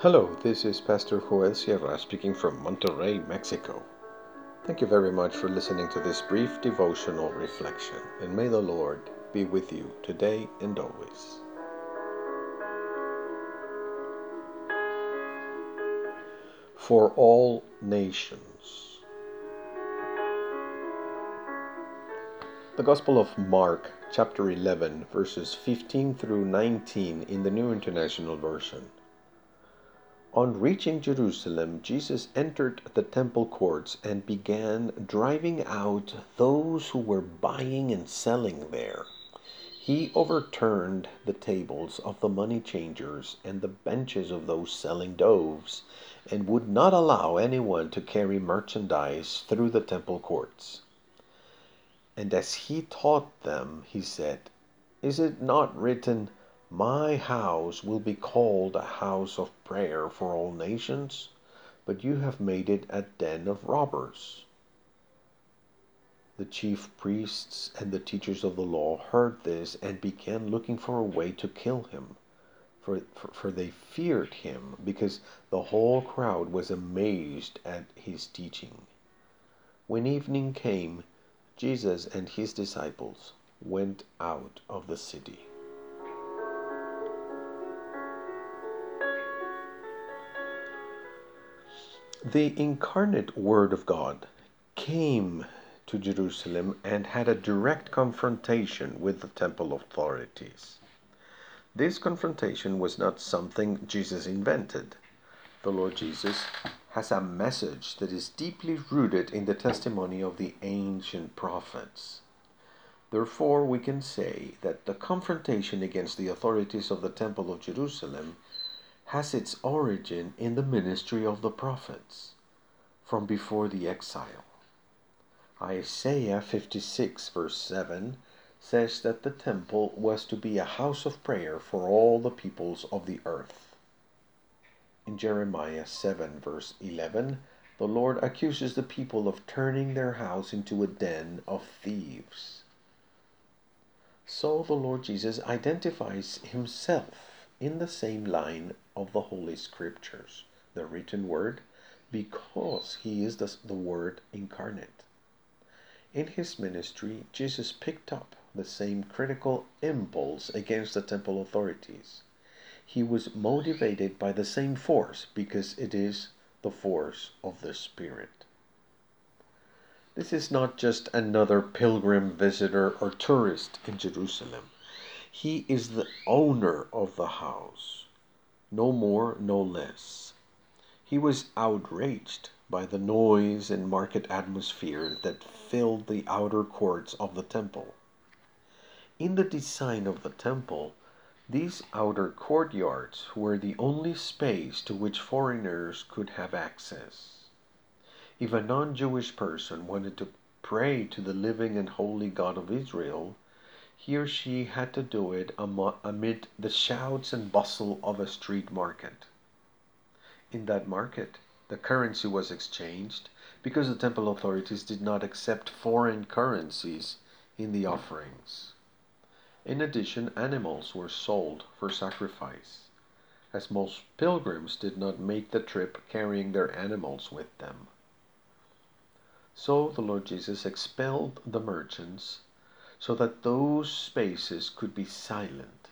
Hello, this is Pastor Joel Sierra speaking from Monterrey, Mexico. Thank you very much for listening to this brief devotional reflection, and may the Lord be with you today and always. For all nations. The Gospel of Mark, chapter 11, verses 15 through 19 in the New International Version. On reaching Jerusalem, Jesus entered the temple courts and began driving out those who were buying and selling there. He overturned the tables of the money changers and the benches of those selling doves, and would not allow anyone to carry merchandise through the temple courts. And as he taught them, he said, Is it not written, my house will be called a house of prayer for all nations, but you have made it a den of robbers. The chief priests and the teachers of the law heard this and began looking for a way to kill him, for, for, for, they feared him because the whole crowd was amazed at his teaching. When evening came, Jesus and his disciples went out of the city. The incarnate Word of God came to Jerusalem and had a direct confrontation with the temple authorities. This confrontation was not something Jesus invented. The Lord Jesus has a message that is deeply rooted in the testimony of the ancient prophets. Therefore, we can say that the confrontation against the authorities of the Temple of Jerusalem has its origin in the ministry of the prophets from before the exile. Isaiah 56, verse 7, says that the temple was to be a house of prayer for all the peoples of the earth. In Jeremiah 7, verse 11, the Lord accuses the people of turning their house into a den of thieves. So the Lord Jesus identifies himself in the same line of the Holy Scriptures, the written word, because he is the, the Word incarnate. In his ministry, Jesus picked up the same critical impulse against the temple authorities. He was motivated by the same force because it is the force of the Spirit. This is not just another pilgrim visitor or tourist in Jerusalem. He is the owner of the house, no more, no less. He was outraged by the noise and market atmosphere that filled the outer courts of the temple. In the design of the temple, these outer courtyards were the only space to which foreigners could have access. If a non Jewish person wanted to pray to the living and holy God of Israel, he or she had to do it amid the shouts and bustle of a street market. In that market, the currency was exchanged because the temple authorities did not accept foreign currencies in the offerings. In addition, animals were sold for sacrifice, as most pilgrims did not make the trip carrying their animals with them. So the Lord Jesus expelled the merchants so that those spaces could be silent,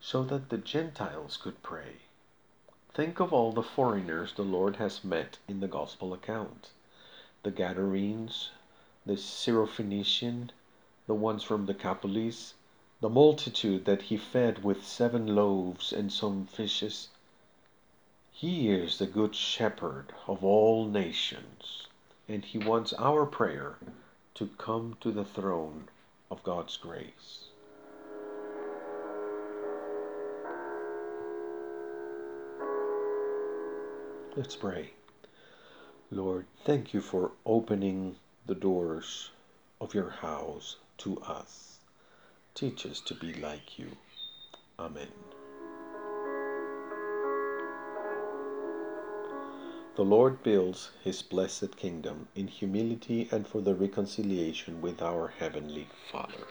so that the Gentiles could pray. Think of all the foreigners the Lord has met in the Gospel account the Gadarenes, the Syrophoenician, the ones from the Decapolis, the multitude that he fed with seven loaves and some fishes. He is the good shepherd of all nations, and he wants our prayer to come to the throne of God's grace. Let's pray. Lord, thank you for opening the doors of your house to us. Teach us to be like you. Amen. The Lord builds his blessed kingdom in humility and for the reconciliation with our Heavenly Father.